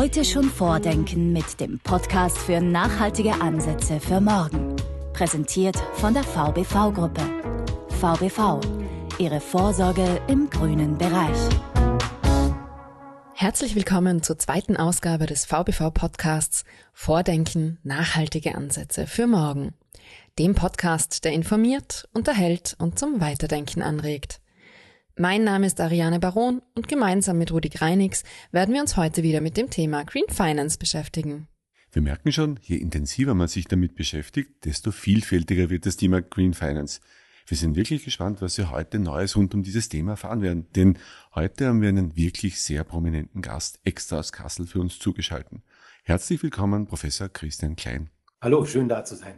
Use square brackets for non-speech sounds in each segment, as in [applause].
Heute schon vordenken mit dem Podcast für nachhaltige Ansätze für morgen. Präsentiert von der VBV-Gruppe. VBV, Ihre Vorsorge im grünen Bereich. Herzlich willkommen zur zweiten Ausgabe des VBV-Podcasts Vordenken, nachhaltige Ansätze für morgen. Dem Podcast, der informiert, unterhält und zum Weiterdenken anregt. Mein Name ist Ariane Baron und gemeinsam mit Rudi Greinix werden wir uns heute wieder mit dem Thema Green Finance beschäftigen. Wir merken schon, je intensiver man sich damit beschäftigt, desto vielfältiger wird das Thema Green Finance. Wir sind wirklich gespannt, was wir heute Neues rund um dieses Thema erfahren werden, denn heute haben wir einen wirklich sehr prominenten Gast extra aus Kassel für uns zugeschaltet. Herzlich willkommen, Professor Christian Klein. Hallo, schön da zu sein.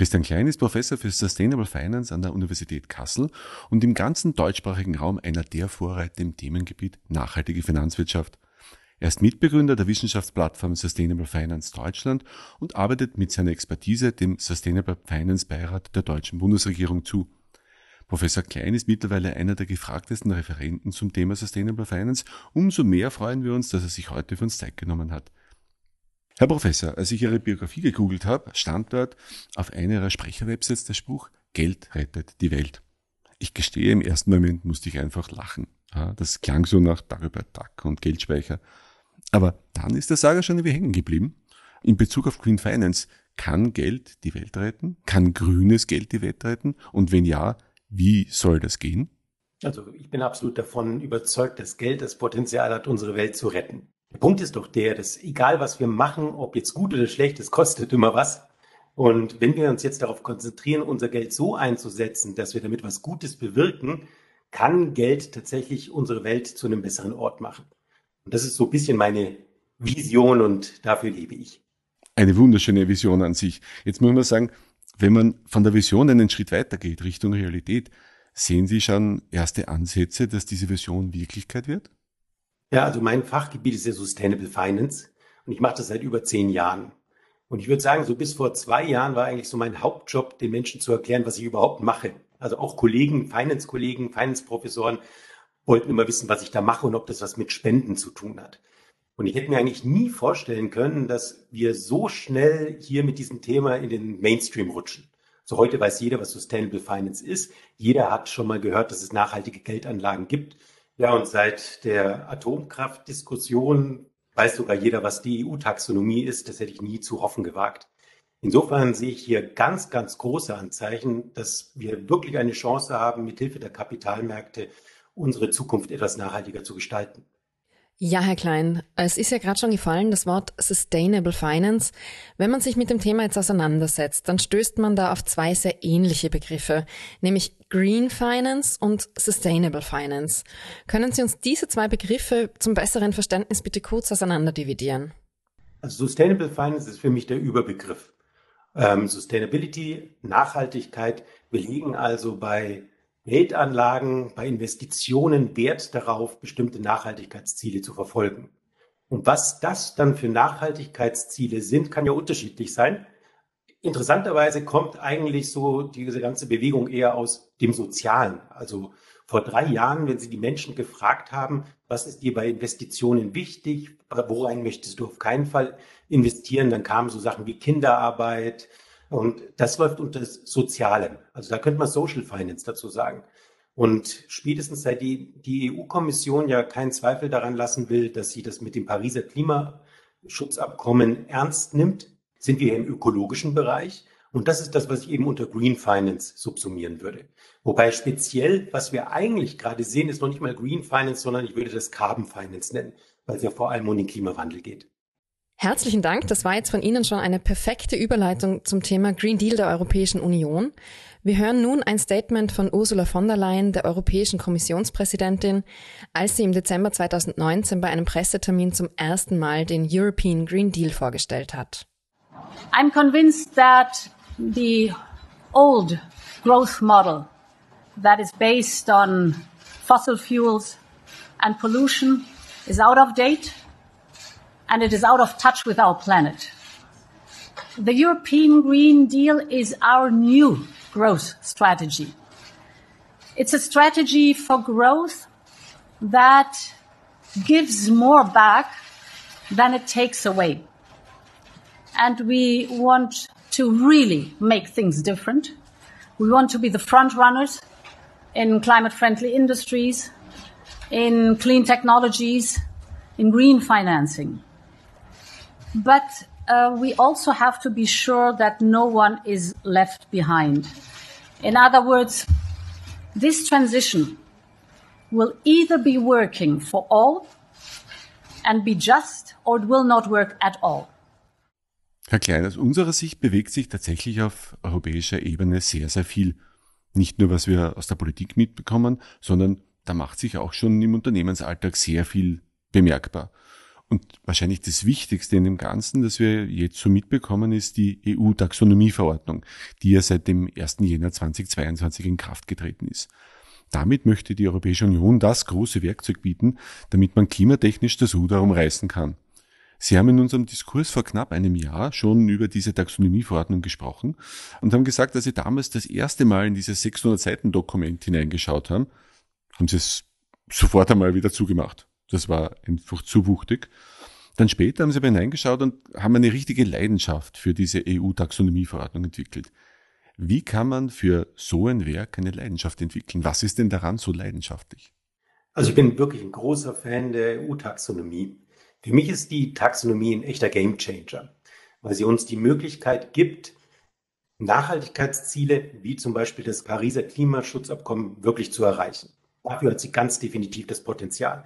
Christian Klein ist Professor für Sustainable Finance an der Universität Kassel und im ganzen deutschsprachigen Raum einer der Vorreiter im Themengebiet nachhaltige Finanzwirtschaft. Er ist Mitbegründer der Wissenschaftsplattform Sustainable Finance Deutschland und arbeitet mit seiner Expertise dem Sustainable Finance Beirat der deutschen Bundesregierung zu. Professor Klein ist mittlerweile einer der gefragtesten Referenten zum Thema Sustainable Finance. Umso mehr freuen wir uns, dass er sich heute für uns Zeit genommen hat. Herr Professor, als ich Ihre Biografie gegoogelt habe, stand dort auf einer Ihrer Sprecherwebsites der Spruch, Geld rettet die Welt. Ich gestehe, im ersten Moment musste ich einfach lachen. das klang so nach Dagobert Duck und Geldspeicher. Aber dann ist der Sager schon irgendwie hängen geblieben. In Bezug auf Green Finance, kann Geld die Welt retten? Kann grünes Geld die Welt retten? Und wenn ja, wie soll das gehen? Also ich bin absolut davon überzeugt, dass Geld das Potenzial hat, unsere Welt zu retten. Der Punkt ist doch der, dass egal was wir machen, ob jetzt gut oder schlecht, es kostet immer was. Und wenn wir uns jetzt darauf konzentrieren, unser Geld so einzusetzen, dass wir damit was Gutes bewirken, kann Geld tatsächlich unsere Welt zu einem besseren Ort machen. Und das ist so ein bisschen meine Vision und dafür lebe ich. Eine wunderschöne Vision an sich. Jetzt muss man sagen, wenn man von der Vision einen Schritt weiter geht, Richtung Realität, sehen Sie schon erste Ansätze, dass diese Vision Wirklichkeit wird? Ja, also mein Fachgebiet ist ja Sustainable Finance und ich mache das seit über zehn Jahren. Und ich würde sagen, so bis vor zwei Jahren war eigentlich so mein Hauptjob, den Menschen zu erklären, was ich überhaupt mache. Also auch Kollegen, Finance-Kollegen, Finance-Professoren wollten immer wissen, was ich da mache und ob das was mit Spenden zu tun hat. Und ich hätte mir eigentlich nie vorstellen können, dass wir so schnell hier mit diesem Thema in den Mainstream rutschen. So heute weiß jeder, was Sustainable Finance ist. Jeder hat schon mal gehört, dass es nachhaltige Geldanlagen gibt. Ja, und seit der Atomkraftdiskussion weiß sogar jeder, was die EU-Taxonomie ist. Das hätte ich nie zu hoffen gewagt. Insofern sehe ich hier ganz, ganz große Anzeichen, dass wir wirklich eine Chance haben, mithilfe der Kapitalmärkte unsere Zukunft etwas nachhaltiger zu gestalten. Ja, Herr Klein, es ist ja gerade schon gefallen, das Wort Sustainable Finance. Wenn man sich mit dem Thema jetzt auseinandersetzt, dann stößt man da auf zwei sehr ähnliche Begriffe, nämlich Green Finance und Sustainable Finance. Können Sie uns diese zwei Begriffe zum besseren Verständnis bitte kurz auseinanderdividieren? Also Sustainable Finance ist für mich der Überbegriff. Ähm, Sustainability, Nachhaltigkeit. Wir liegen also bei Geldanlagen bei Investitionen Wert darauf, bestimmte Nachhaltigkeitsziele zu verfolgen. Und was das dann für Nachhaltigkeitsziele sind, kann ja unterschiedlich sein. Interessanterweise kommt eigentlich so diese ganze Bewegung eher aus dem Sozialen. Also vor drei Jahren, wenn Sie die Menschen gefragt haben, was ist dir bei Investitionen wichtig, worein möchtest du auf keinen Fall investieren, dann kamen so Sachen wie Kinderarbeit, und das läuft unter Sozialem. Also da könnte man Social Finance dazu sagen. Und spätestens seit die, die EU-Kommission ja keinen Zweifel daran lassen will, dass sie das mit dem Pariser Klimaschutzabkommen ernst nimmt, sind wir im ökologischen Bereich. Und das ist das, was ich eben unter Green Finance subsumieren würde. Wobei speziell, was wir eigentlich gerade sehen, ist noch nicht mal Green Finance, sondern ich würde das Carbon Finance nennen, weil es ja vor allem um den Klimawandel geht. Herzlichen Dank. Das war jetzt von Ihnen schon eine perfekte Überleitung zum Thema Green Deal der Europäischen Union. Wir hören nun ein Statement von Ursula von der Leyen, der Europäischen Kommissionspräsidentin, als sie im Dezember 2019 bei einem Pressetermin zum ersten Mal den European Green Deal vorgestellt hat. I'm convinced that the old growth model that is based on fossil fuels and pollution is out of date and it is out of touch with our planet. The European Green Deal is our new growth strategy. It's a strategy for growth that gives more back than it takes away. And we want to really make things different. We want to be the front runners in climate friendly industries, in clean technologies, in green financing. But uh, we also have to be sure that no one is left behind. In other words, this transition will either be working for all and be just or it will not work at all. Herr Klein, aus unserer Sicht bewegt sich tatsächlich auf europäischer Ebene sehr, sehr viel. Nicht nur, was wir aus der Politik mitbekommen, sondern da macht sich auch schon im Unternehmensalltag sehr viel bemerkbar. Und wahrscheinlich das Wichtigste in dem Ganzen, das wir jetzt so mitbekommen, ist die EU-Taxonomieverordnung, die ja seit dem 1. Jänner 2022 in Kraft getreten ist. Damit möchte die Europäische Union das große Werkzeug bieten, damit man klimatechnisch das Ruder umreißen kann. Sie haben in unserem Diskurs vor knapp einem Jahr schon über diese Taxonomieverordnung gesprochen und haben gesagt, dass Sie damals das erste Mal in dieses 600 Seiten Dokument hineingeschaut haben, haben Sie es sofort einmal wieder zugemacht. Das war einfach zu wuchtig. Dann später haben sie aber hineingeschaut und haben eine richtige Leidenschaft für diese EU-Taxonomieverordnung entwickelt. Wie kann man für so ein Werk eine Leidenschaft entwickeln? Was ist denn daran so leidenschaftlich? Also ich bin wirklich ein großer Fan der EU-Taxonomie. Für mich ist die Taxonomie ein echter Gamechanger, weil sie uns die Möglichkeit gibt, Nachhaltigkeitsziele wie zum Beispiel das Pariser Klimaschutzabkommen wirklich zu erreichen. Dafür hat sie ganz definitiv das Potenzial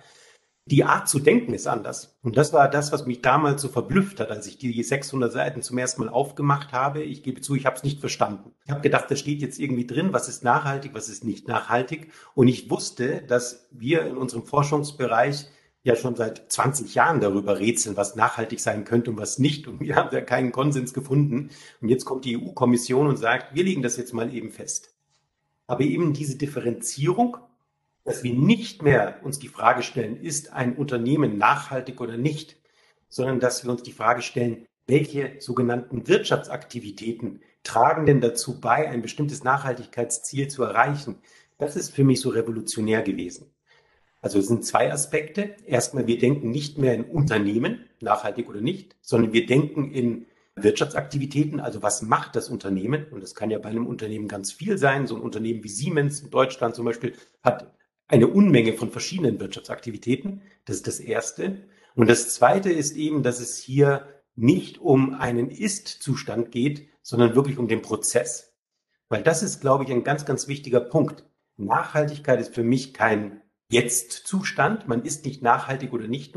die Art zu denken ist anders. Und das war das, was mich damals so verblüfft hat, als ich die 600 Seiten zum ersten Mal aufgemacht habe. Ich gebe zu, ich habe es nicht verstanden. Ich habe gedacht, da steht jetzt irgendwie drin, was ist nachhaltig, was ist nicht nachhaltig. Und ich wusste, dass wir in unserem Forschungsbereich ja schon seit 20 Jahren darüber rätseln, was nachhaltig sein könnte und was nicht. Und wir haben da keinen Konsens gefunden. Und jetzt kommt die EU-Kommission und sagt, wir legen das jetzt mal eben fest. Aber eben diese Differenzierung dass wir nicht mehr uns die Frage stellen, ist ein Unternehmen nachhaltig oder nicht, sondern dass wir uns die Frage stellen, welche sogenannten Wirtschaftsaktivitäten tragen denn dazu bei, ein bestimmtes Nachhaltigkeitsziel zu erreichen. Das ist für mich so revolutionär gewesen. Also es sind zwei Aspekte. Erstmal, wir denken nicht mehr in Unternehmen, nachhaltig oder nicht, sondern wir denken in Wirtschaftsaktivitäten, also was macht das Unternehmen? Und das kann ja bei einem Unternehmen ganz viel sein. So ein Unternehmen wie Siemens in Deutschland zum Beispiel hat eine Unmenge von verschiedenen Wirtschaftsaktivitäten. Das ist das Erste. Und das Zweite ist eben, dass es hier nicht um einen Ist-Zustand geht, sondern wirklich um den Prozess. Weil das ist, glaube ich, ein ganz, ganz wichtiger Punkt. Nachhaltigkeit ist für mich kein Jetzt-Zustand. Man ist nicht nachhaltig oder nicht,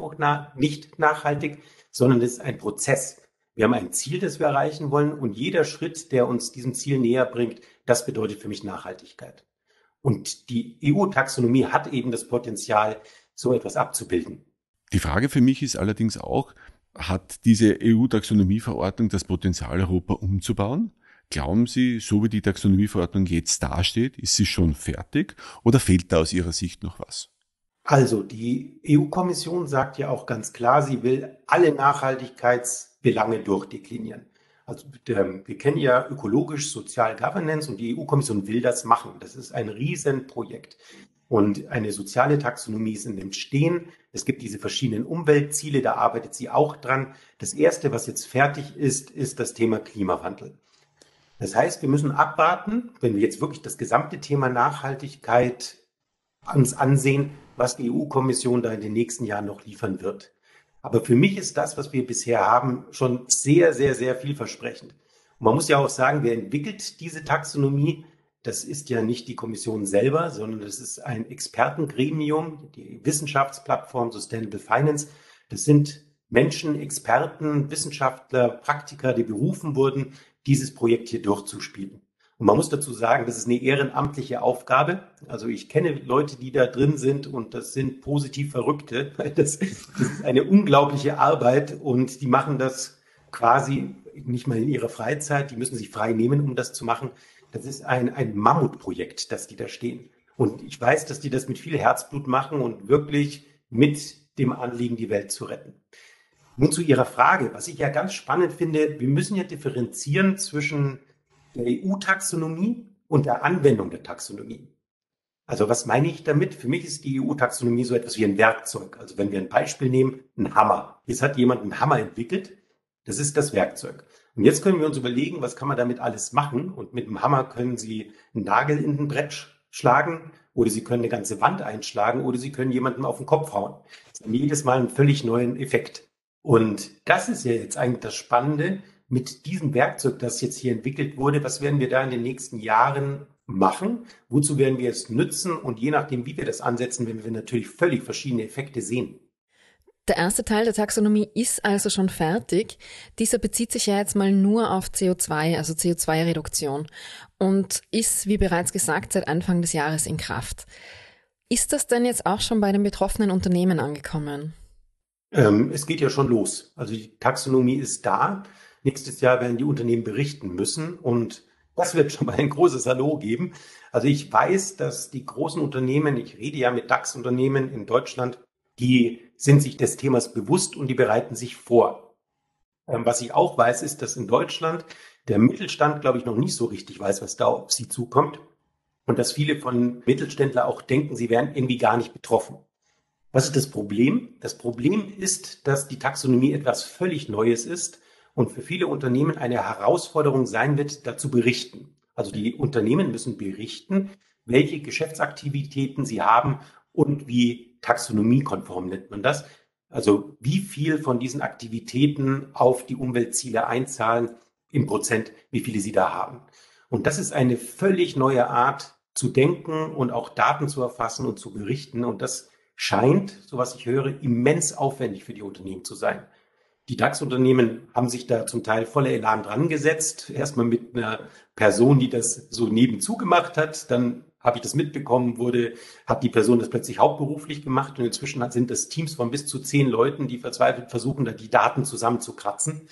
nicht nachhaltig, sondern es ist ein Prozess. Wir haben ein Ziel, das wir erreichen wollen und jeder Schritt, der uns diesem Ziel näher bringt, das bedeutet für mich Nachhaltigkeit. Und die EU-Taxonomie hat eben das Potenzial, so etwas abzubilden. Die Frage für mich ist allerdings auch, hat diese EU-Taxonomieverordnung das Potenzial, Europa umzubauen? Glauben Sie, so wie die Taxonomieverordnung jetzt dasteht, ist sie schon fertig oder fehlt da aus Ihrer Sicht noch was? Also die EU-Kommission sagt ja auch ganz klar, sie will alle Nachhaltigkeitsbelange durchdeklinieren. Also wir kennen ja ökologisch Sozial Governance und die EU-Kommission will das machen. Das ist ein Riesenprojekt. Und eine soziale Taxonomie ist in dem Stehen. Es gibt diese verschiedenen Umweltziele, da arbeitet sie auch dran. Das erste, was jetzt fertig ist, ist das Thema Klimawandel. Das heißt, wir müssen abwarten, wenn wir jetzt wirklich das gesamte Thema Nachhaltigkeit uns ansehen, was die EU-Kommission da in den nächsten Jahren noch liefern wird. Aber für mich ist das, was wir bisher haben, schon sehr, sehr, sehr vielversprechend. Und man muss ja auch sagen, wer entwickelt diese Taxonomie? Das ist ja nicht die Kommission selber, sondern das ist ein Expertengremium, die Wissenschaftsplattform Sustainable Finance. Das sind Menschen, Experten, Wissenschaftler, Praktiker, die berufen wurden, dieses Projekt hier durchzuspielen. Und man muss dazu sagen, das ist eine ehrenamtliche Aufgabe. Also ich kenne Leute, die da drin sind und das sind positiv Verrückte. [laughs] Das, das ist eine unglaubliche Arbeit und die machen das quasi nicht mal in ihrer Freizeit. Die müssen sich frei nehmen, um das zu machen. Das ist ein, ein Mammutprojekt, dass die da stehen. Und ich weiß, dass die das mit viel Herzblut machen und wirklich mit dem Anliegen, die Welt zu retten. Nun zu Ihrer Frage, was ich ja ganz spannend finde, wir müssen ja differenzieren zwischen der EU-Taxonomie und der Anwendung der Taxonomie. Also was meine ich damit? Für mich ist die EU-Taxonomie so etwas wie ein Werkzeug. Also wenn wir ein Beispiel nehmen, ein Hammer. Jetzt hat jemand einen Hammer entwickelt. Das ist das Werkzeug. Und jetzt können wir uns überlegen, was kann man damit alles machen? Und mit dem Hammer können Sie einen Nagel in den Brett schlagen oder Sie können eine ganze Wand einschlagen oder Sie können jemanden auf den Kopf hauen. Das ist jedes Mal einen völlig neuen Effekt. Und das ist ja jetzt eigentlich das Spannende mit diesem Werkzeug, das jetzt hier entwickelt wurde. Was werden wir da in den nächsten Jahren machen? Wozu werden wir es nützen? Und je nachdem, wie wir das ansetzen, werden wir natürlich völlig verschiedene Effekte sehen. Der erste Teil der Taxonomie ist also schon fertig. Dieser bezieht sich ja jetzt mal nur auf CO2, also CO2-Reduktion und ist, wie bereits gesagt, seit Anfang des Jahres in Kraft. Ist das denn jetzt auch schon bei den betroffenen Unternehmen angekommen? Ähm, es geht ja schon los. Also die Taxonomie ist da. Nächstes Jahr werden die Unternehmen berichten müssen und das wird schon mal ein großes Hallo geben. Also ich weiß, dass die großen Unternehmen, ich rede ja mit DAX-Unternehmen in Deutschland, die sind sich des Themas bewusst und die bereiten sich vor. Ähm, was ich auch weiß, ist, dass in Deutschland der Mittelstand, glaube ich, noch nicht so richtig weiß, was da auf sie zukommt. Und dass viele von Mittelständler auch denken, sie wären irgendwie gar nicht betroffen. Was ist das Problem? Das Problem ist, dass die Taxonomie etwas völlig Neues ist und für viele Unternehmen eine Herausforderung sein wird, dazu berichten. Also die Unternehmen müssen berichten, welche Geschäftsaktivitäten sie haben und wie taxonomiekonform nennt man das. Also wie viel von diesen Aktivitäten auf die Umweltziele einzahlen im Prozent, wie viele sie da haben. Und das ist eine völlig neue Art zu denken und auch Daten zu erfassen und zu berichten. Und das scheint, so was ich höre, immens aufwendig für die Unternehmen zu sein. Die DAX-Unternehmen haben sich da zum Teil voller Elan dran gesetzt. Erstmal mit einer Person, die das so nebenzu gemacht hat. Dann habe ich das mitbekommen, wurde, hat die Person das plötzlich hauptberuflich gemacht und inzwischen sind das Teams von bis zu zehn Leuten, die verzweifelt versuchen, da die Daten zusammenzukratzen.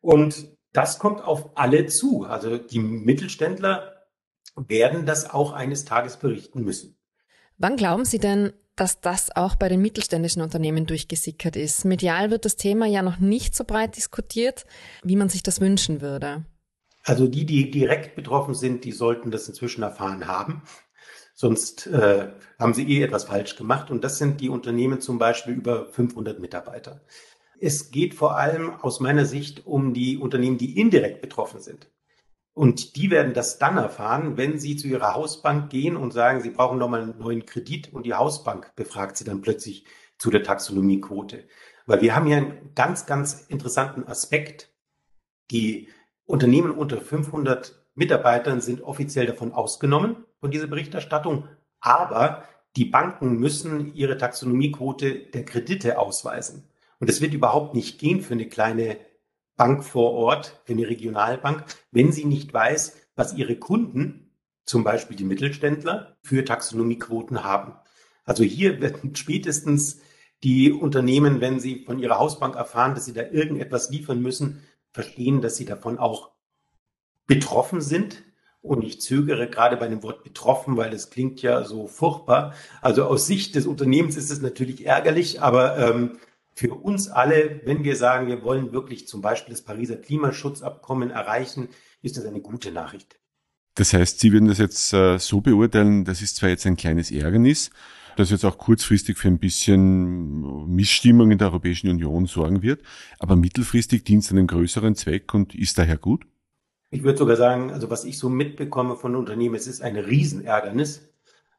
Und das kommt auf alle zu. Also die Mittelständler werden das auch eines Tages berichten müssen. Wann glauben Sie denn, dass das auch bei den mittelständischen Unternehmen durchgesickert ist. Medial wird das Thema ja noch nicht so breit diskutiert, wie man sich das wünschen würde. Also die, die direkt betroffen sind, die sollten das inzwischen erfahren haben. Sonst äh, haben sie eh etwas falsch gemacht. Und das sind die Unternehmen zum Beispiel über 500 Mitarbeiter. Es geht vor allem aus meiner Sicht um die Unternehmen, die indirekt betroffen sind. Und die werden das dann erfahren, wenn sie zu ihrer Hausbank gehen und sagen, sie brauchen nochmal einen neuen Kredit und die Hausbank befragt sie dann plötzlich zu der Taxonomiequote. Weil wir haben hier einen ganz, ganz interessanten Aspekt. Die Unternehmen unter 500 Mitarbeitern sind offiziell davon ausgenommen von dieser Berichterstattung, aber die Banken müssen ihre Taxonomiequote der Kredite ausweisen. Und es wird überhaupt nicht gehen für eine kleine Bank vor Ort, eine Regionalbank, wenn sie nicht weiß, was ihre Kunden, zum Beispiel die Mittelständler, für Taxonomiequoten haben. Also hier [laughs] werden spätestens die Unternehmen, wenn sie von ihrer Hausbank erfahren, dass sie da irgendetwas liefern müssen, verstehen, dass sie davon auch betroffen sind. Und ich zögere gerade bei dem Wort betroffen, weil das klingt ja so furchtbar. Also aus Sicht des Unternehmens ist es natürlich ärgerlich, aber ähm, für uns alle, wenn wir sagen, wir wollen wirklich zum Beispiel das Pariser Klimaschutzabkommen erreichen, ist das eine gute Nachricht. Das heißt, Sie würden das jetzt äh, so beurteilen, das ist zwar jetzt ein kleines Ärgernis, das jetzt auch kurzfristig für ein bisschen Missstimmung in der Europäischen Union sorgen wird, aber mittelfristig dient es einem größeren Zweck und ist daher gut? Ich würde sogar sagen, also was ich so mitbekomme von Unternehmen, es ist ein Riesenärgernis,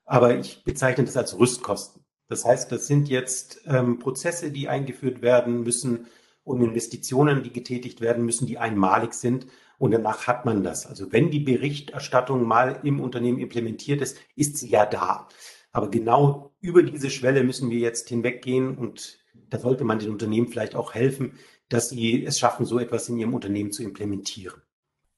aber ich bezeichne das als Rüstkosten. Das heißt, das sind jetzt ähm, Prozesse, die eingeführt werden müssen und Investitionen, die getätigt werden müssen, die einmalig sind. Und danach hat man das. Also wenn die Berichterstattung mal im Unternehmen implementiert ist, ist sie ja da. Aber genau über diese Schwelle müssen wir jetzt hinweggehen und da sollte man den Unternehmen vielleicht auch helfen, dass sie es schaffen, so etwas in ihrem Unternehmen zu implementieren.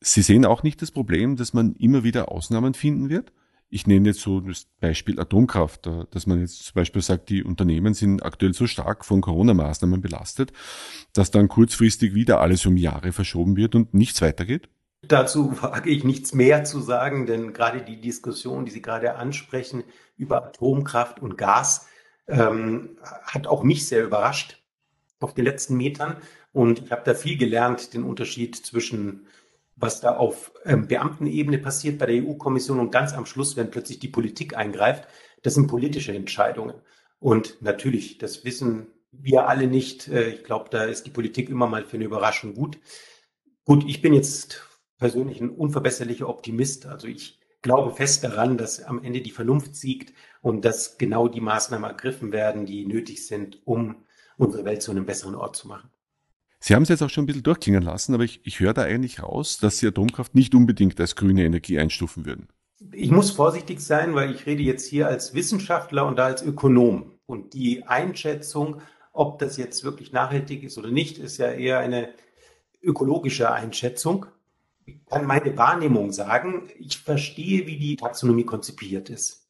Sie sehen auch nicht das Problem, dass man immer wieder Ausnahmen finden wird? Ich nenne jetzt so das Beispiel Atomkraft, dass man jetzt zum Beispiel sagt, die Unternehmen sind aktuell so stark von Corona-Maßnahmen belastet, dass dann kurzfristig wieder alles um Jahre verschoben wird und nichts weitergeht? Dazu wage ich nichts mehr zu sagen, denn gerade die Diskussion, die Sie gerade ansprechen über Atomkraft und Gas, ähm, hat auch mich sehr überrascht auf den letzten Metern. Und ich habe da viel gelernt, den Unterschied zwischen was da auf ähm, Beamtenebene passiert bei der EU-Kommission und ganz am Schluss, wenn plötzlich die Politik eingreift, das sind politische Entscheidungen. Und natürlich, das wissen wir alle nicht. Äh, ich glaube, da ist die Politik immer mal für eine Überraschung gut. Gut, ich bin jetzt persönlich ein unverbesserlicher Optimist. Also ich glaube fest daran, dass am Ende die Vernunft siegt und dass genau die Maßnahmen ergriffen werden, die nötig sind, um unsere Welt zu einem besseren Ort zu machen. Sie haben es jetzt auch schon ein bisschen durchklingen lassen, aber ich, ich höre da eigentlich raus, dass Sie Atomkraft nicht unbedingt als grüne Energie einstufen würden. Ich muss vorsichtig sein, weil ich rede jetzt hier als Wissenschaftler und da als Ökonom. Und die Einschätzung, ob das jetzt wirklich nachhaltig ist oder nicht, ist ja eher eine ökologische Einschätzung. Ich kann meine Wahrnehmung sagen. Ich verstehe, wie die Taxonomie konzipiert ist.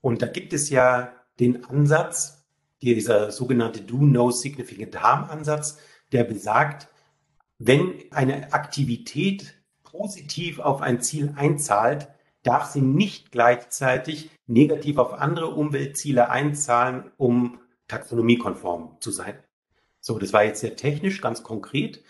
Und da gibt es ja den Ansatz, dieser sogenannte Do No Significant Harm Ansatz, der besagt, wenn eine Aktivität positiv auf ein Ziel einzahlt, darf sie nicht gleichzeitig negativ auf andere Umweltziele einzahlen, um taxonomiekonform zu sein. So, das war jetzt sehr technisch, ganz konkret.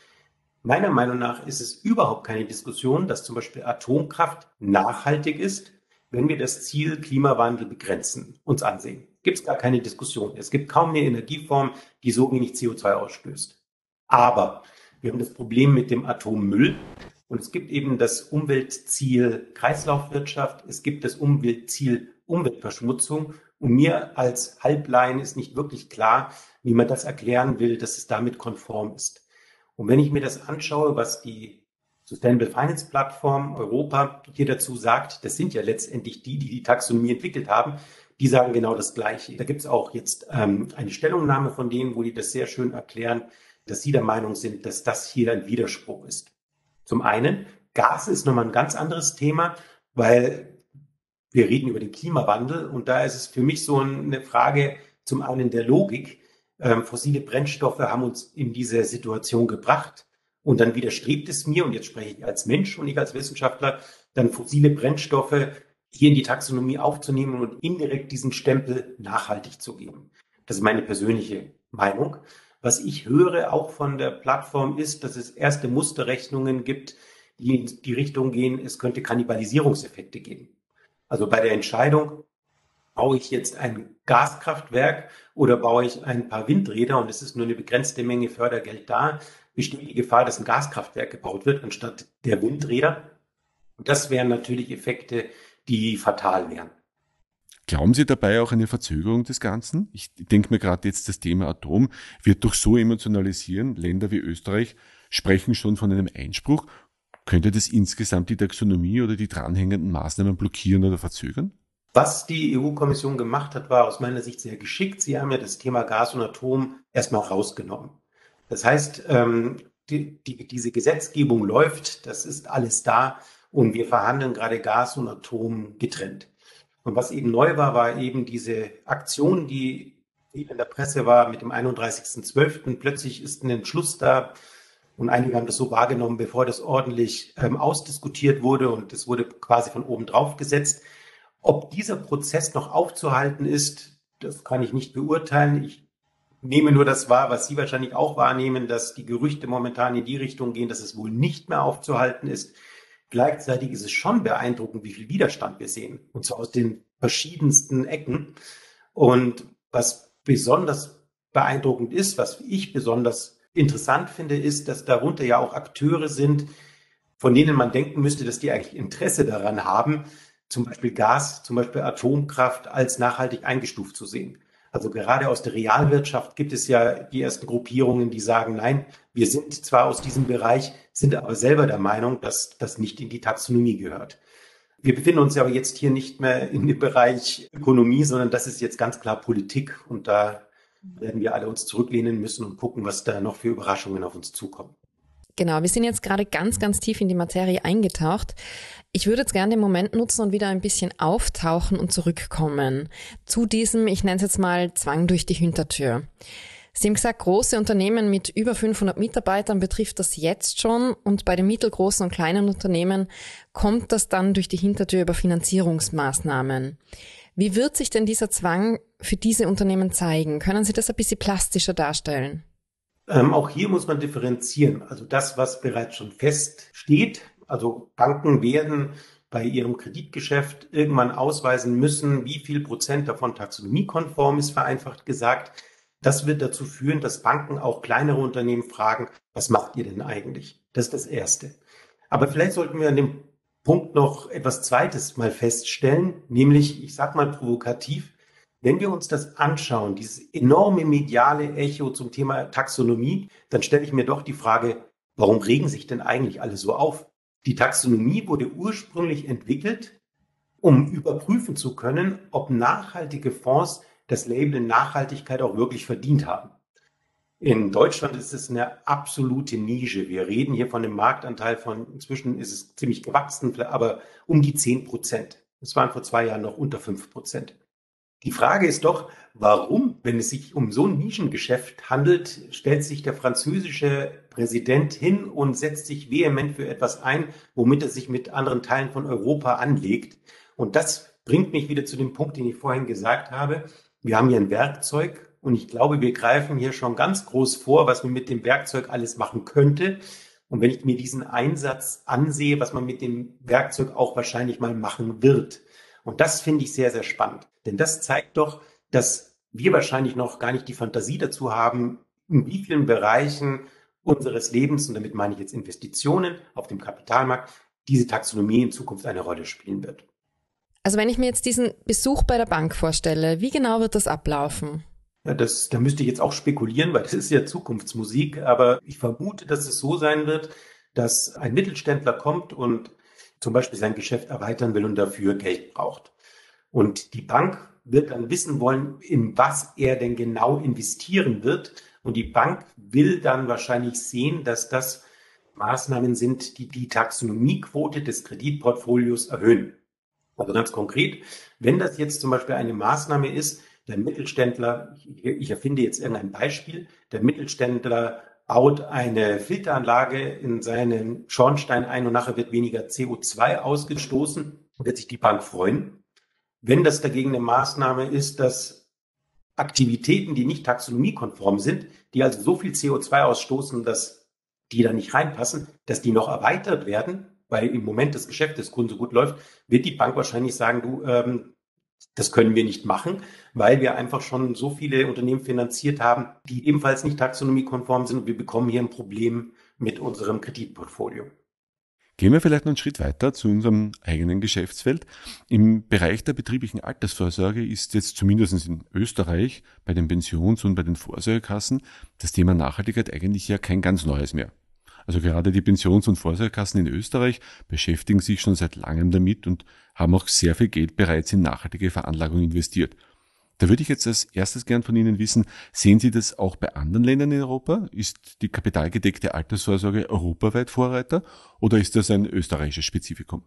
Meiner Meinung nach ist es überhaupt keine Diskussion, dass zum Beispiel Atomkraft nachhaltig ist, wenn wir das Ziel Klimawandel begrenzen, uns ansehen. Gibt es gar keine Diskussion. Es gibt kaum eine Energieform, die so wenig CO2 ausstößt. Aber wir haben das Problem mit dem Atommüll. Und es gibt eben das Umweltziel Kreislaufwirtschaft, es gibt das Umweltziel Umweltverschmutzung. Und mir als Halblein ist nicht wirklich klar, wie man das erklären will, dass es damit konform ist. Und wenn ich mir das anschaue, was die Sustainable Finance Plattform Europa hier dazu sagt, das sind ja letztendlich die, die die Taxonomie entwickelt haben, die sagen genau das Gleiche. Da gibt es auch jetzt ähm, eine Stellungnahme von denen, wo die das sehr schön erklären, dass sie der Meinung sind, dass das hier ein Widerspruch ist. Zum einen, Gas ist nochmal ein ganz anderes Thema, weil wir reden über den Klimawandel und da ist es für mich so eine Frage zum einen der Logik. Ähm, fossile Brennstoffe haben uns in diese Situation gebracht und dann widerstrebt es mir, und jetzt spreche ich als Mensch und nicht als Wissenschaftler, dann fossile Brennstoffe hier in die Taxonomie aufzunehmen und indirekt diesen Stempel nachhaltig zu geben. Das ist meine persönliche Meinung. Was ich höre auch von der Plattform ist, dass es erste Musterrechnungen gibt, die in die Richtung gehen, es könnte Kannibalisierungseffekte geben. Also bei der Entscheidung, baue ich jetzt ein Gaskraftwerk oder baue ich ein paar Windräder und es ist nur eine begrenzte Menge Fördergeld da, besteht die Gefahr, dass ein Gaskraftwerk gebaut wird anstatt der Windräder. Und das wären natürlich Effekte, die fatal wären. Glauben Sie dabei auch eine Verzögerung des Ganzen? Ich denke mir gerade jetzt, das Thema Atom wird doch so emotionalisieren. Länder wie Österreich sprechen schon von einem Einspruch. Könnte das insgesamt die Taxonomie oder die dranhängenden Maßnahmen blockieren oder verzögern? Was die EU-Kommission gemacht hat, war aus meiner Sicht sehr geschickt. Sie haben ja das Thema Gas und Atom erstmal rausgenommen. Das heißt, ähm, die, die, diese Gesetzgebung läuft, das ist alles da und wir verhandeln gerade Gas und Atom getrennt. Und was eben neu war, war eben diese Aktion, die in der Presse war mit dem 31.12. Plötzlich ist ein Entschluss da und einige haben das so wahrgenommen, bevor das ordentlich ähm, ausdiskutiert wurde und es wurde quasi von oben drauf gesetzt. Ob dieser Prozess noch aufzuhalten ist, das kann ich nicht beurteilen. Ich nehme nur das wahr, was Sie wahrscheinlich auch wahrnehmen, dass die Gerüchte momentan in die Richtung gehen, dass es wohl nicht mehr aufzuhalten ist. Gleichzeitig ist es schon beeindruckend, wie viel Widerstand wir sehen. Und zwar aus den verschiedensten Ecken. Und was besonders beeindruckend ist, was ich besonders interessant finde, ist, dass darunter ja auch Akteure sind, von denen man denken müsste, dass die eigentlich Interesse daran haben, zum Beispiel Gas, zum Beispiel Atomkraft als nachhaltig eingestuft zu sehen. Also gerade aus der Realwirtschaft gibt es ja die ersten Gruppierungen, die sagen, nein, wir sind zwar aus diesem Bereich, sind aber selber der Meinung, dass das nicht in die Taxonomie gehört. Wir befinden uns ja aber jetzt hier nicht mehr in dem Bereich Ökonomie, sondern das ist jetzt ganz klar Politik und da werden wir alle uns zurücklehnen müssen und gucken, was da noch für Überraschungen auf uns zukommen. Genau, wir sind jetzt gerade ganz, ganz tief in die Materie eingetaucht. Ich würde jetzt gerne den Moment nutzen und wieder ein bisschen auftauchen und zurückkommen zu diesem, ich nenne es jetzt mal Zwang durch die Hintertür. Sie haben gesagt, große Unternehmen mit über 500 Mitarbeitern betrifft das jetzt schon und bei den mittelgroßen und kleinen Unternehmen kommt das dann durch die Hintertür über Finanzierungsmaßnahmen. Wie wird sich denn dieser Zwang für diese Unternehmen zeigen? Können Sie das ein bisschen plastischer darstellen? Ähm, auch hier muss man differenzieren. Also das, was bereits schon feststeht, Also Banken werden bei ihrem Kreditgeschäft irgendwann ausweisen müssen, wie viel Prozent davon taxonomiekonform ist, vereinfacht gesagt. Das wird dazu führen, dass Banken auch kleinere Unternehmen fragen, was macht ihr denn eigentlich? Das ist das Erste. Aber vielleicht sollten wir an dem Punkt noch etwas Zweites mal feststellen, nämlich, ich sage mal provokativ, wenn wir uns das anschauen, dieses enorme mediale Echo zum Thema Taxonomie, dann stelle ich mir doch die Frage, warum regen sich denn eigentlich alle so auf? Die Taxonomie wurde ursprünglich entwickelt, um überprüfen zu können, ob nachhaltige Fonds das Label Nachhaltigkeit auch wirklich verdient haben. In Deutschland ist es eine absolute Nische. Wir reden hier von einem Marktanteil von, inzwischen ist es ziemlich gewachsen, aber um die 10 Prozent. Es waren vor zwei Jahren noch unter 5 Prozent. Die Frage ist doch, warum, wenn es sich um so ein Nischengeschäft handelt, stellt sich der französische Präsident hin und setzt sich vehement für etwas ein, womit er sich mit anderen Teilen von Europa anlegt. Und das bringt mich wieder zu dem Punkt, den ich vorhin gesagt habe. Wir haben hier ein Werkzeug und ich glaube, wir greifen hier schon ganz groß vor, was man mit dem Werkzeug alles machen könnte. Und wenn ich mir diesen Einsatz ansehe, was man mit dem Werkzeug auch wahrscheinlich mal machen wird. Und das finde ich sehr, sehr spannend. Denn das zeigt doch, dass wir wahrscheinlich noch gar nicht die Fantasie dazu haben, in wie vielen Bereichen unseres Lebens, und damit meine ich jetzt Investitionen auf dem Kapitalmarkt, diese Taxonomie in Zukunft eine Rolle spielen wird. Also wenn ich mir jetzt diesen Besuch bei der Bank vorstelle, wie genau wird das ablaufen? Ja, das, da müsste ich jetzt auch spekulieren, weil das ist ja Zukunftsmusik. Aber ich vermute, dass es so sein wird, dass ein Mittelständler kommt und zum Beispiel sein Geschäft erweitern will und dafür Geld braucht. Und die Bank wird dann wissen wollen, in was er denn genau investieren wird. Und die Bank will dann wahrscheinlich sehen, dass das Maßnahmen sind, die die Taxonomiequote des Kreditportfolios erhöhen. Also ganz konkret, wenn das jetzt zum Beispiel eine Maßnahme ist, der Mittelständler, ich erfinde jetzt irgendein Beispiel, der Mittelständler baut eine Filteranlage in seinen Schornstein ein und nachher wird weniger CO2 ausgestoßen, wird sich die Bank freuen. Wenn das dagegen eine Maßnahme ist, dass Aktivitäten, die nicht taxonomiekonform sind, die also so viel CO2 ausstoßen, dass die da nicht reinpassen, dass die noch erweitert werden, weil im Moment das Geschäft des Kunden so gut läuft, wird die Bank wahrscheinlich sagen, du, ähm, das können wir nicht machen, weil wir einfach schon so viele Unternehmen finanziert haben, die ebenfalls nicht taxonomiekonform sind und wir bekommen hier ein Problem mit unserem Kreditportfolio. Gehen wir vielleicht noch einen Schritt weiter zu unserem eigenen Geschäftsfeld. Im Bereich der betrieblichen Altersvorsorge ist jetzt zumindest in Österreich bei den Pensions- und bei den Vorsorgekassen das Thema Nachhaltigkeit eigentlich ja kein ganz neues mehr. Also gerade die Pensions- und Vorsorgekassen in Österreich beschäftigen sich schon seit langem damit und haben auch sehr viel Geld bereits in nachhaltige Veranlagung investiert. Da würde ich jetzt als erstes gern von Ihnen wissen, sehen Sie das auch bei anderen Ländern in Europa? Ist die kapitalgedeckte Altersvorsorge europaweit Vorreiter oder ist das ein österreichisches Spezifikum?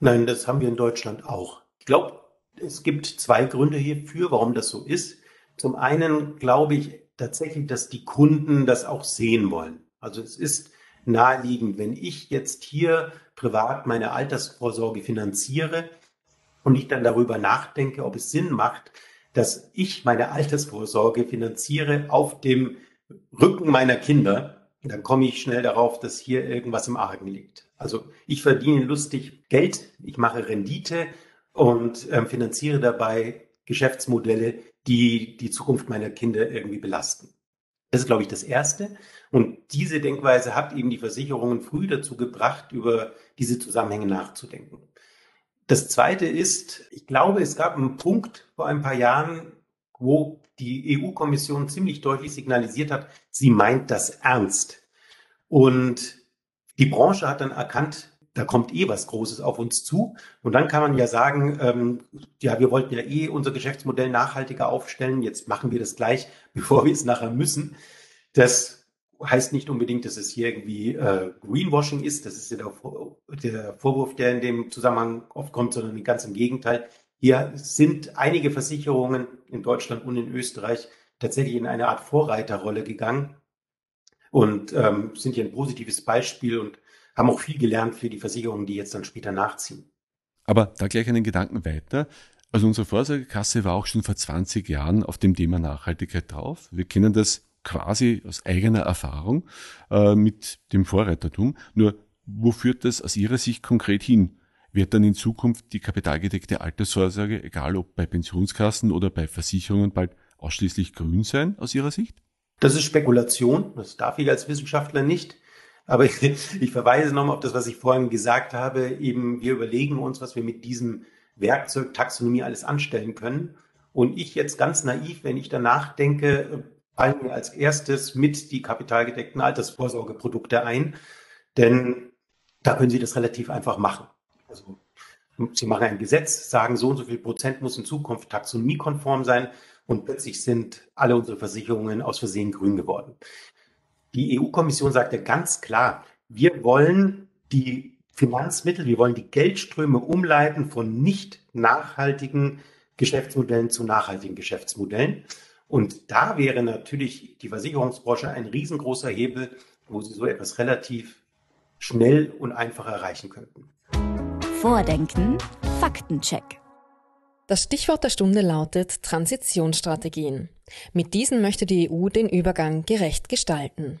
Nein, das haben wir in Deutschland auch. Ich glaube, es gibt zwei Gründe hierfür, warum das so ist. Zum einen glaube ich tatsächlich, dass die Kunden das auch sehen wollen. Also es ist naheliegend, wenn ich jetzt hier privat meine Altersvorsorge finanziere und ich dann darüber nachdenke, ob es Sinn macht, dass ich meine Altersvorsorge finanziere auf dem Rücken meiner Kinder, dann komme ich schnell darauf, dass hier irgendwas im Argen liegt. Also ich verdiene lustig Geld, ich mache Rendite und äh, finanziere dabei Geschäftsmodelle, die die Zukunft meiner Kinder irgendwie belasten. Das ist, glaube ich, das Erste. Und diese Denkweise hat eben die Versicherungen früh dazu gebracht, über diese Zusammenhänge nachzudenken. Das Zweite ist, ich glaube, es gab einen Punkt vor ein paar Jahren, wo die EU-Kommission ziemlich deutlich signalisiert hat, sie meint das ernst. Und die Branche hat dann erkannt, da kommt eh was Großes auf uns zu. Und dann kann man ja sagen, ähm, ja, wir wollten ja eh unser Geschäftsmodell nachhaltiger aufstellen. Jetzt machen wir das gleich, [laughs] bevor wir es nachher müssen. Das heißt nicht unbedingt, dass es hier irgendwie äh, Greenwashing ist. Das ist ja der, der Vorwurf, der in dem Zusammenhang oft kommt, sondern ganz im Gegenteil. Hier sind einige Versicherungen in Deutschland und in Österreich tatsächlich in eine Art Vorreiterrolle gegangen und ähm, sind hier ein positives Beispiel und haben auch viel gelernt für die Versicherungen, die jetzt dann später nachziehen. Aber da gleich einen Gedanken weiter. Also unsere Vorsorgekasse war auch schon vor 20 Jahren auf dem Thema Nachhaltigkeit drauf. Wir kennen das quasi aus eigener Erfahrung äh, mit dem Vorreitertum. Nur Wo führt das aus Ihrer Sicht konkret hin? Wird dann in Zukunft die kapitalgedeckte Altersvorsorge, egal ob bei Pensionskassen oder bei Versicherungen, bald ausschließlich grün sein aus Ihrer Sicht? Das ist Spekulation. Das darf ich als Wissenschaftler nicht. Aber ich, [laughs] ich verweise nochmal auf das, was ich vorhin gesagt habe. Eben, wir überlegen uns, was wir mit diesem Werkzeug Taxonomie alles anstellen können. Und ich jetzt ganz naiv, wenn ich danach denke, fallen mir als erstes mit die kapitalgedeckten Altersvorsorgeprodukte ein. Denn da können Sie das relativ einfach machen. Also, Sie machen ein Gesetz, sagen, so und so viel Prozent muss in Zukunft taxonomiekonform sein und plötzlich sind alle unsere Versicherungen aus Versehen grün geworden. Die EU-Kommission sagte ganz klar, wir wollen die Finanzmittel, wir wollen die Geldströme umleiten von nicht nachhaltigen Geschäftsmodellen zu nachhaltigen Geschäftsmodellen. Und da wäre natürlich die Versicherungsbranche ein riesengroßer Hebel, wo sie so etwas relativ schnell und einfach erreichen könnten. Vordenken, Faktencheck. Das Stichwort der Stunde lautet Transitionsstrategien. Mit diesen möchte die EU den Übergang gerecht gestalten.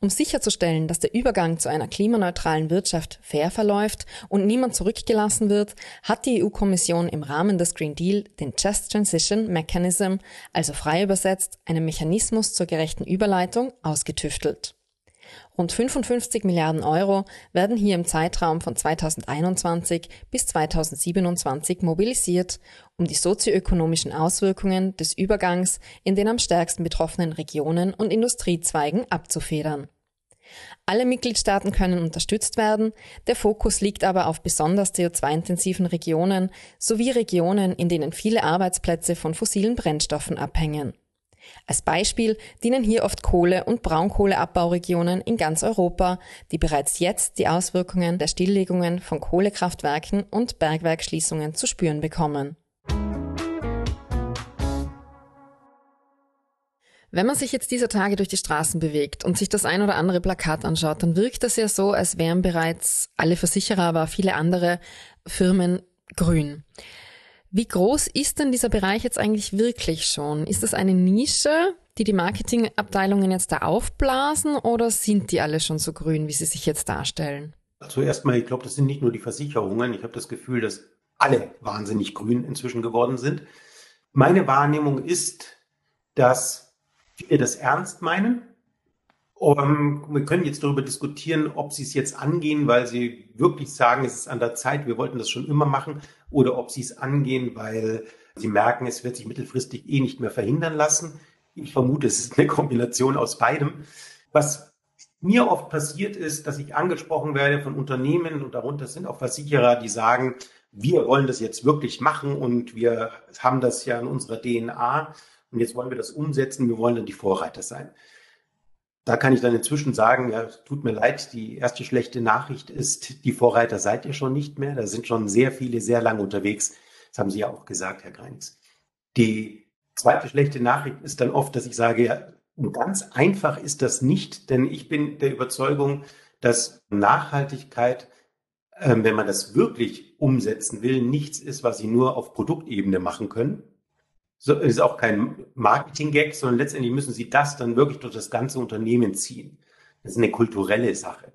Um sicherzustellen, dass der Übergang zu einer klimaneutralen Wirtschaft fair verläuft und niemand zurückgelassen wird, hat die EU-Kommission im Rahmen des Green Deal den Just Transition Mechanism, also frei übersetzt einen Mechanismus zur gerechten Überleitung, ausgetüftelt. Rund 55 Milliarden Euro werden hier im Zeitraum von 2021 bis 2027 mobilisiert, um die sozioökonomischen Auswirkungen des Übergangs in den am stärksten betroffenen Regionen und Industriezweigen abzufedern. Alle Mitgliedstaaten können unterstützt werden, der Fokus liegt aber auf besonders CO2-intensiven Regionen sowie Regionen, in denen viele Arbeitsplätze von fossilen Brennstoffen abhängen. Als Beispiel dienen hier oft Kohle- und Braunkohleabbauregionen in ganz Europa, die bereits jetzt die Auswirkungen der Stilllegungen von Kohlekraftwerken und Bergwerkschließungen zu spüren bekommen. Wenn man sich jetzt dieser Tage durch die Straßen bewegt und sich das ein oder andere Plakat anschaut, dann wirkt das ja so, als wären bereits alle Versicherer, aber viele andere Firmen grün. Wie groß ist denn dieser Bereich jetzt eigentlich wirklich schon? Ist das eine Nische, die die Marketingabteilungen jetzt da aufblasen oder sind die alle schon so grün, wie sie sich jetzt darstellen? Also erstmal, ich glaube, das sind nicht nur die Versicherungen. Ich habe das Gefühl, dass alle wahnsinnig grün inzwischen geworden sind. Meine Wahrnehmung ist, dass viele das ernst meinen. Um, wir können jetzt darüber diskutieren, ob sie es jetzt angehen, weil sie wirklich sagen, es ist an der Zeit, wir wollten das schon immer machen, oder ob sie es angehen, weil sie merken, es wird sich mittelfristig eh nicht mehr verhindern lassen. Ich vermute, es ist eine Kombination aus beidem. Was mir oft passiert ist, dass ich angesprochen werde von Unternehmen und darunter sind auch Versicherer, die sagen, wir wollen das jetzt wirklich machen und wir haben das ja in unserer DNA und jetzt wollen wir das umsetzen, wir wollen dann die Vorreiter sein. Da kann ich dann inzwischen sagen, ja, tut mir leid, die erste schlechte Nachricht ist, die Vorreiter seid ihr schon nicht mehr. Da sind schon sehr viele sehr lange unterwegs. Das haben Sie ja auch gesagt, Herr Greinix. Die zweite schlechte Nachricht ist dann oft, dass ich sage, ja, ganz einfach ist das nicht, denn ich bin der Überzeugung, dass Nachhaltigkeit, äh, wenn man das wirklich umsetzen will, nichts ist, was Sie nur auf Produktebene machen können, so, ist auch kein Marketing-Gag, sondern letztendlich müssen sie das dann wirklich durch das ganze Unternehmen ziehen. Das ist eine kulturelle Sache.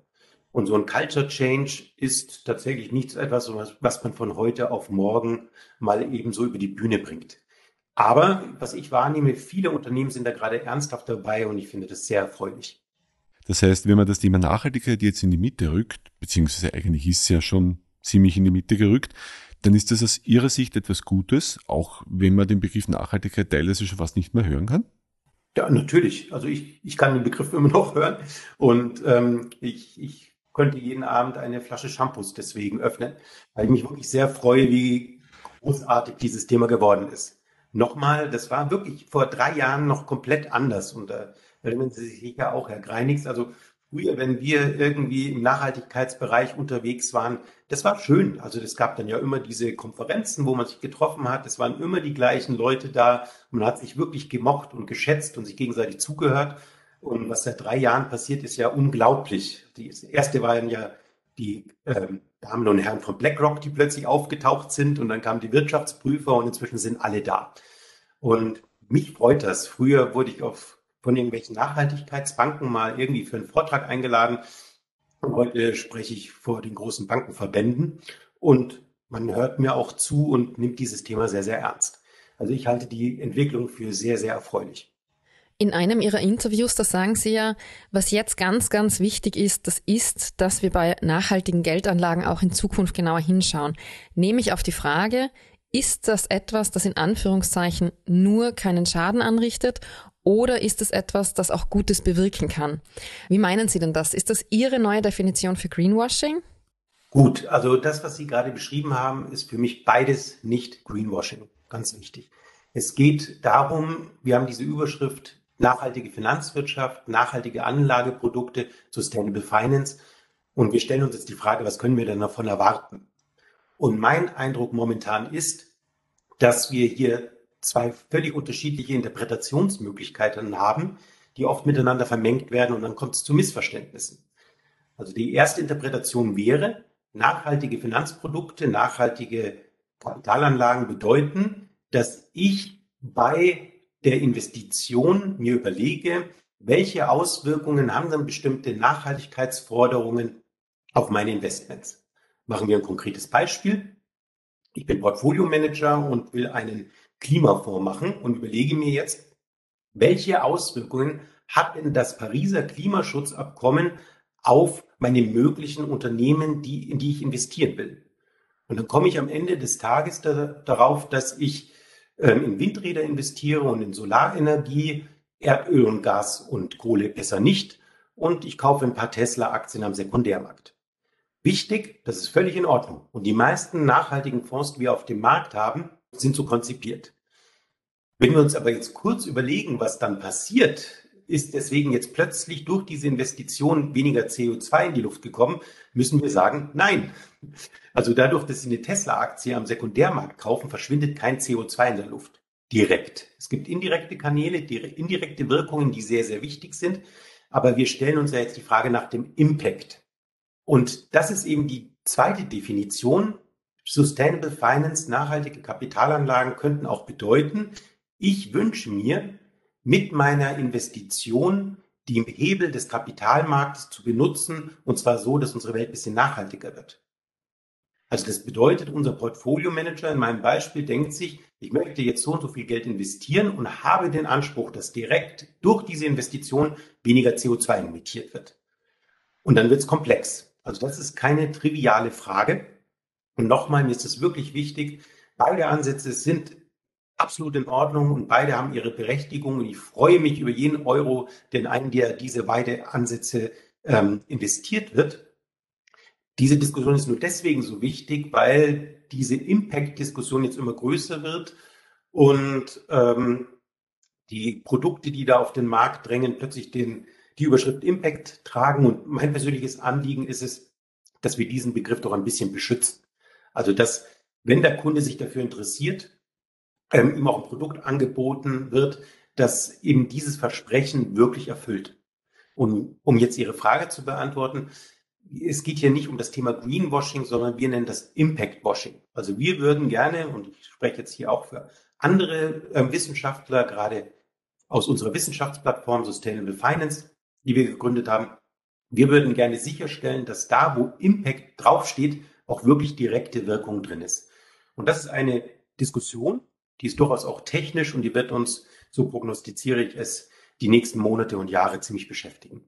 Und so ein Culture Change ist tatsächlich nichts etwas, was man von heute auf morgen mal eben so über die Bühne bringt. Aber was ich wahrnehme, viele Unternehmen sind da gerade ernsthaft dabei und ich finde das sehr erfreulich. Das heißt, wenn man das Thema Nachhaltigkeit jetzt in die Mitte rückt, beziehungsweise eigentlich ist es ja schon ziemlich in die Mitte gerückt, dann ist das aus Ihrer Sicht etwas Gutes, auch wenn man den Begriff Nachhaltigkeit teilweise schon fast nicht mehr hören kann? Ja, natürlich. Also ich, ich kann den Begriff immer noch hören und ähm, ich, ich könnte jeden Abend eine Flasche Shampoos deswegen öffnen, weil ich mich wirklich sehr freue, wie großartig dieses Thema geworden ist. Nochmal, das war wirklich vor drei Jahren noch komplett anders und da erinnern Sie sich sicher auch, Herr Greinix. Also früher, wenn wir irgendwie im Nachhaltigkeitsbereich unterwegs waren, das war schön. Also es gab dann ja immer diese Konferenzen, wo man sich getroffen hat. Es waren immer die gleichen Leute da. Man hat sich wirklich gemocht und geschätzt und sich gegenseitig zugehört. Und was seit drei Jahren passiert, ist ja unglaublich. Das erste waren ja die ähm, Damen und Herren von BlackRock, die plötzlich aufgetaucht sind. Und dann kamen die Wirtschaftsprüfer und inzwischen sind alle da. Und mich freut das. Früher wurde ich auf von irgendwelchen Nachhaltigkeitsbanken mal irgendwie für einen Vortrag eingeladen. Heute spreche ich vor den großen Bankenverbänden und man hört mir auch zu und nimmt dieses Thema sehr, sehr ernst. Also ich halte die Entwicklung für sehr, sehr erfreulich. In einem Ihrer Interviews, da sagen Sie ja, was jetzt ganz, ganz wichtig ist, das ist, dass wir bei nachhaltigen Geldanlagen auch in Zukunft genauer hinschauen. Nämlich auf die Frage, ist das etwas, das in Anführungszeichen nur keinen Schaden anrichtet oder ist es etwas, das auch Gutes bewirken kann? Wie meinen Sie denn das? Ist das Ihre neue Definition für Greenwashing? Gut, also das, was Sie gerade beschrieben haben, ist für mich beides nicht Greenwashing. Ganz wichtig. Es geht darum, wir haben diese Überschrift nachhaltige Finanzwirtschaft, nachhaltige Anlageprodukte, Sustainable Finance. Und wir stellen uns jetzt die Frage, was können wir denn davon erwarten? Und mein Eindruck momentan ist, dass wir hier zwei völlig unterschiedliche Interpretationsmöglichkeiten haben, die oft miteinander vermengt werden und dann kommt es zu Missverständnissen. Also die erste Interpretation wäre, nachhaltige Finanzprodukte, nachhaltige Kapitalanlagen bedeuten, dass ich bei der Investition mir überlege, welche Auswirkungen haben dann bestimmte Nachhaltigkeitsforderungen auf meine Investments. Machen wir ein konkretes Beispiel. Ich bin Portfolio-Manager und will einen Klimafonds machen und überlege mir jetzt, welche Auswirkungen hat denn das Pariser Klimaschutzabkommen auf meine möglichen Unternehmen, die, in die ich investieren will? Und dann komme ich am Ende des Tages da, darauf, dass ich ähm, in Windräder investiere und in Solarenergie, Erdöl und Gas und Kohle besser nicht. Und ich kaufe ein paar Tesla-Aktien am Sekundärmarkt. Wichtig, das ist völlig in Ordnung. Und die meisten nachhaltigen Fonds, die wir auf dem Markt haben, sind so konzipiert. Wenn wir uns aber jetzt kurz überlegen, was dann passiert, ist deswegen jetzt plötzlich durch diese Investition weniger CO2 in die Luft gekommen, müssen wir sagen, nein. Also dadurch, dass Sie eine Tesla-Aktie am Sekundärmarkt kaufen, verschwindet kein CO2 in der Luft. Direkt. Es gibt indirekte Kanäle, indirekte Wirkungen, die sehr, sehr wichtig sind. Aber wir stellen uns ja jetzt die Frage nach dem Impact. Und das ist eben die zweite Definition. Sustainable Finance, nachhaltige Kapitalanlagen könnten auch bedeuten, ich wünsche mir, mit meiner Investition die Hebel des Kapitalmarktes zu benutzen, und zwar so, dass unsere Welt ein bisschen nachhaltiger wird. Also das bedeutet, unser Portfolio-Manager in meinem Beispiel denkt sich, ich möchte jetzt so und so viel Geld investieren und habe den Anspruch, dass direkt durch diese Investition weniger CO2 emittiert wird. Und dann wird es komplex. Also das ist keine triviale Frage. Und nochmal, mir ist es wirklich wichtig, beide Ansätze sind absolut in Ordnung und beide haben ihre Berechtigung. Und ich freue mich über jeden Euro, den einen, der diese beide Ansätze ähm, investiert wird. Diese Diskussion ist nur deswegen so wichtig, weil diese Impact-Diskussion jetzt immer größer wird und ähm, die Produkte, die da auf den Markt drängen, plötzlich den, die Überschrift Impact tragen. Und mein persönliches Anliegen ist es, dass wir diesen Begriff doch ein bisschen beschützen. Also dass, wenn der Kunde sich dafür interessiert, ähm, ihm auch ein Produkt angeboten wird, das eben dieses Versprechen wirklich erfüllt. Und um jetzt Ihre Frage zu beantworten, es geht hier nicht um das Thema Greenwashing, sondern wir nennen das Impact-Washing. Also wir würden gerne, und ich spreche jetzt hier auch für andere äh, Wissenschaftler, gerade aus unserer Wissenschaftsplattform Sustainable Finance, die wir gegründet haben, wir würden gerne sicherstellen, dass da, wo Impact draufsteht, auch wirklich direkte Wirkung drin ist. Und das ist eine Diskussion, die ist durchaus auch technisch und die wird uns, so prognostiziere ich es, die nächsten Monate und Jahre ziemlich beschäftigen.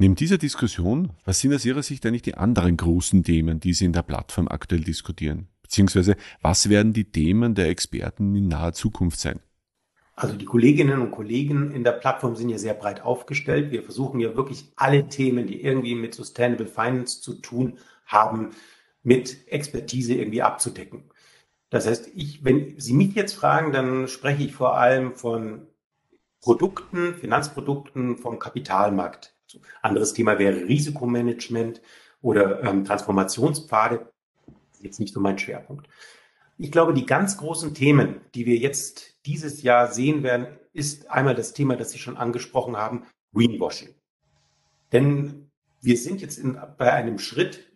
Neben dieser Diskussion, was sind aus Ihrer Sicht eigentlich die anderen großen Themen, die Sie in der Plattform aktuell diskutieren? Beziehungsweise, was werden die Themen der Experten in naher Zukunft sein? Also die Kolleginnen und Kollegen in der Plattform sind ja sehr breit aufgestellt. Wir versuchen ja wirklich alle Themen, die irgendwie mit Sustainable Finance zu tun haben, mit Expertise irgendwie abzudecken. Das heißt, ich, wenn Sie mich jetzt fragen, dann spreche ich vor allem von Produkten, Finanzprodukten vom Kapitalmarkt. Also anderes Thema wäre Risikomanagement oder ähm, Transformationspfade. Jetzt nicht so mein Schwerpunkt. Ich glaube, die ganz großen Themen, die wir jetzt dieses Jahr sehen werden, ist einmal das Thema, das Sie schon angesprochen haben, Greenwashing. Denn wir sind jetzt in, bei einem Schritt,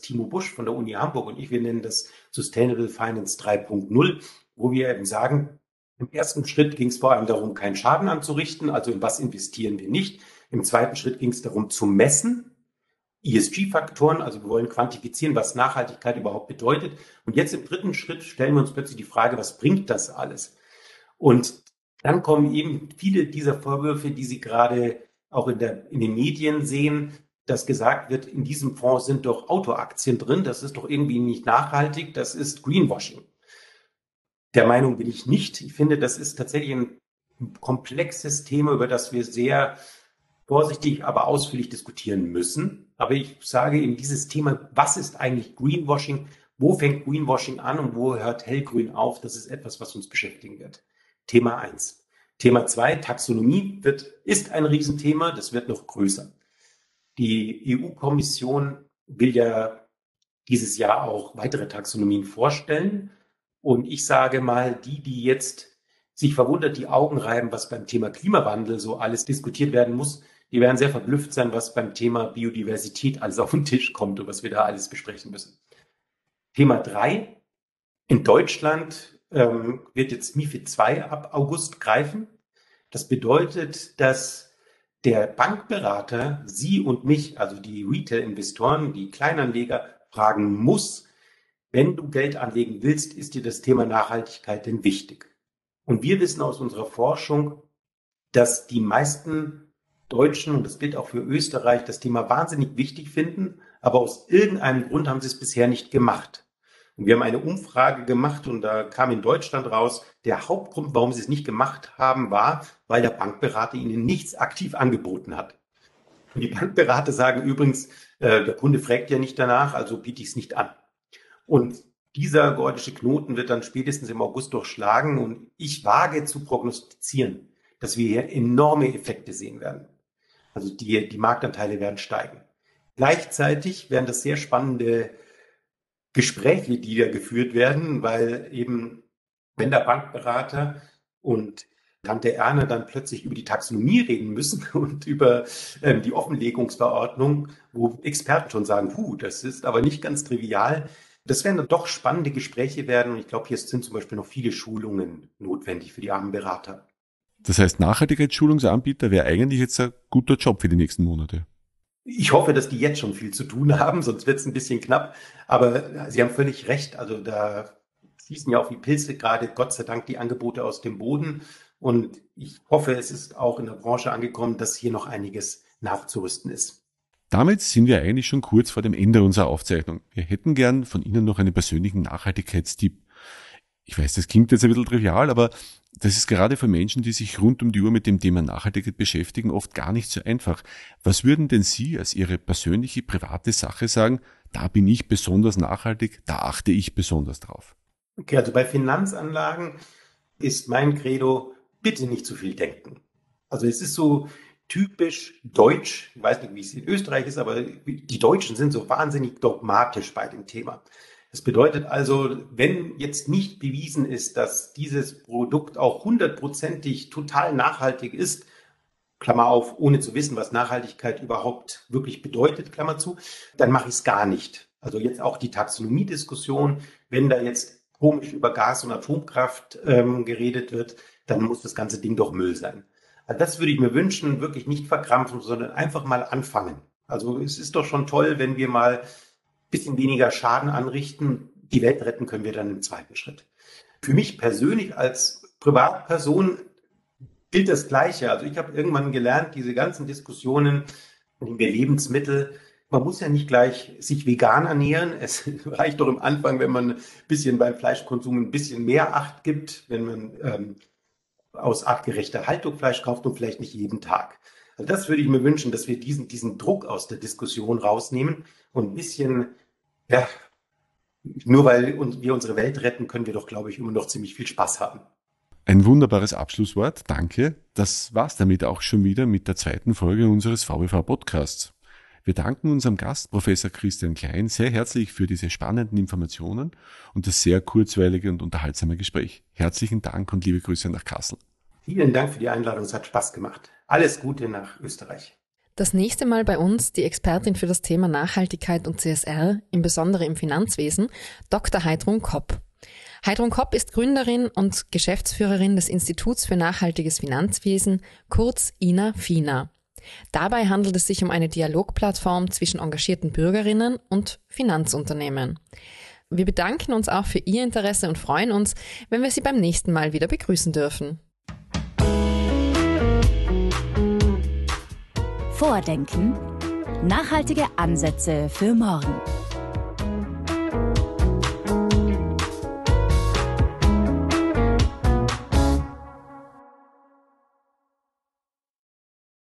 Timo Busch von der Uni Hamburg und ich, wir nennen das Sustainable Finance 3.0, wo wir eben sagen, im ersten Schritt ging es vor allem darum, keinen Schaden anzurichten, also in was investieren wir nicht. Im zweiten Schritt ging es darum zu messen ESG-Faktoren, also wir wollen quantifizieren, was Nachhaltigkeit überhaupt bedeutet. Und jetzt im dritten Schritt stellen wir uns plötzlich die Frage, was bringt das alles? Und dann kommen eben viele dieser Vorwürfe, die Sie gerade auch in, der, in den Medien sehen, dass gesagt wird, in diesem Fonds sind doch Autoaktien drin, das ist doch irgendwie nicht nachhaltig, das ist Greenwashing. Der Meinung bin ich nicht. Ich finde, das ist tatsächlich ein komplexes Thema, über das wir sehr vorsichtig, aber ausführlich diskutieren müssen. Aber ich sage eben dieses Thema, was ist eigentlich Greenwashing? Wo fängt Greenwashing an und wo hört Hellgrün auf? Das ist etwas, was uns beschäftigen wird. Thema eins. Thema zwei: Taxonomie wird, ist ein Riesenthema. Das wird noch größer. Die EU-Kommission will ja dieses Jahr auch weitere Taxonomien vorstellen. Und ich sage mal, die, die jetzt sich verwundert die Augen reiben, was beim Thema Klimawandel so alles diskutiert werden muss, die werden sehr verblüfft sein, was beim Thema Biodiversität alles auf den Tisch kommt und was wir da alles besprechen müssen. Thema drei. In Deutschland ähm, wird jetzt MIFID 2 ab August greifen. Das bedeutet, dass der Bankberater Sie und mich, also die Retail-Investoren, die Kleinanleger, fragen muss, wenn du Geld anlegen willst, ist dir das Thema Nachhaltigkeit denn wichtig? Und wir wissen aus unserer Forschung, dass die meisten Deutschen, und das gilt auch für Österreich, das Thema wahnsinnig wichtig finden, aber aus irgendeinem Grund haben sie es bisher nicht gemacht. Und wir haben eine Umfrage gemacht und da kam in Deutschland raus, der Hauptgrund, warum sie es nicht gemacht haben, war, weil der Bankberater ihnen nichts aktiv angeboten hat. Und die Bankberater sagen übrigens, äh, der Kunde fragt ja nicht danach, also biete ich es nicht an. Und dieser gordische Knoten wird dann spätestens im August durchschlagen und ich wage zu prognostizieren, dass wir hier enorme Effekte sehen werden. Also die, die Marktanteile werden steigen. Gleichzeitig werden das sehr spannende Gespräche, die da geführt werden, weil eben, wenn der Bankberater und Tante Erne dann plötzlich über die Taxonomie reden müssen [laughs] und über ähm, die Offenlegungsverordnung, wo Experten schon sagen, puh, das ist aber nicht ganz trivial. Das werden dann doch spannende Gespräche werden und ich glaube, hier sind zum Beispiel noch viele Schulungen notwendig für die armen Berater. Das heißt, Nachhaltigkeitsschulungsanbieter wäre eigentlich jetzt ein guter Job für die nächsten Monate. Ich hoffe, dass die jetzt schon viel zu tun haben, [laughs] sonst wird es ein bisschen knapp. Aber Sie haben völlig recht. Also da schießen ja auch wie Pilze gerade, Gott sei Dank, die Angebote aus dem Boden. Und ich hoffe, es ist auch in der Branche angekommen, dass hier noch einiges nachzurüsten ist. Damit sind wir eigentlich schon kurz vor dem Ende unserer Aufzeichnung. Wir hätten gern von Ihnen noch einen persönlichen Nachhaltigkeitstipp. Ich weiß, das klingt jetzt ein bisschen trivial, aber das ist gerade für Menschen, die sich rund um die Uhr mit dem Thema Nachhaltigkeit beschäftigen, oft gar nicht so einfach. Was würden denn Sie als Ihre persönliche, private Sache sagen, da bin ich besonders nachhaltig, da achte ich besonders drauf? Okay, also bei Finanzanlagen ist mein Credo, bitte nicht zu viel denken. Also es ist so typisch deutsch, ich weiß nicht, wie es in Österreich ist, aber die Deutschen sind so wahnsinnig dogmatisch bei dem Thema. Das bedeutet also, wenn jetzt nicht bewiesen ist, dass dieses Produkt auch hundertprozentig total nachhaltig ist, Klammer auf, ohne zu wissen, was Nachhaltigkeit überhaupt wirklich bedeutet, Klammer zu, dann mache ich es gar nicht. Also jetzt auch die Taxonomie-Diskussion, wenn da jetzt komisch über Gas- und Atomkraft ähm, geredet wird, dann muss das ganze Ding doch Müll sein. Also das würde ich mir wünschen, wirklich nicht verkrampfen, sondern einfach mal anfangen. Also es ist doch schon toll, wenn wir mal bisschen weniger Schaden anrichten. Die Welt retten können wir dann im zweiten Schritt. Für mich persönlich als Privatperson gilt das Gleiche. Also ich habe irgendwann gelernt, diese ganzen Diskussionen über Lebensmittel, man muss ja nicht gleich sich vegan ernähren. Es [laughs] reicht doch im Anfang, wenn man ein bisschen beim Fleischkonsum ein bisschen mehr Acht gibt, wenn man ähm, aus artgerechter Haltung Fleisch kauft und vielleicht nicht jeden Tag. Also das würde ich mir wünschen, dass wir diesen, diesen Druck aus der Diskussion rausnehmen und ein bisschen, ja, nur weil wir unsere Welt retten, können wir doch, glaube ich, immer noch ziemlich viel Spaß haben. Ein wunderbares Abschlusswort. Danke. Das war's damit auch schon wieder mit der zweiten Folge unseres VBV Podcasts. Wir danken unserem Gast, Professor Christian Klein, sehr herzlich für diese spannenden Informationen und das sehr kurzweilige und unterhaltsame Gespräch. Herzlichen Dank und liebe Grüße nach Kassel. Vielen Dank für die Einladung, es hat Spaß gemacht. Alles Gute nach Österreich. Das nächste Mal bei uns die Expertin für das Thema Nachhaltigkeit und CSR, im Besonderen im Finanzwesen, Dr. Heidrun Kopp. Heidrun Kopp ist Gründerin und Geschäftsführerin des Instituts für nachhaltiges Finanzwesen, kurz INA FINA. Dabei handelt es sich um eine Dialogplattform zwischen engagierten Bürgerinnen und Finanzunternehmen. Wir bedanken uns auch für Ihr Interesse und freuen uns, wenn wir Sie beim nächsten Mal wieder begrüßen dürfen. Vordenken. Nachhaltige Ansätze für morgen.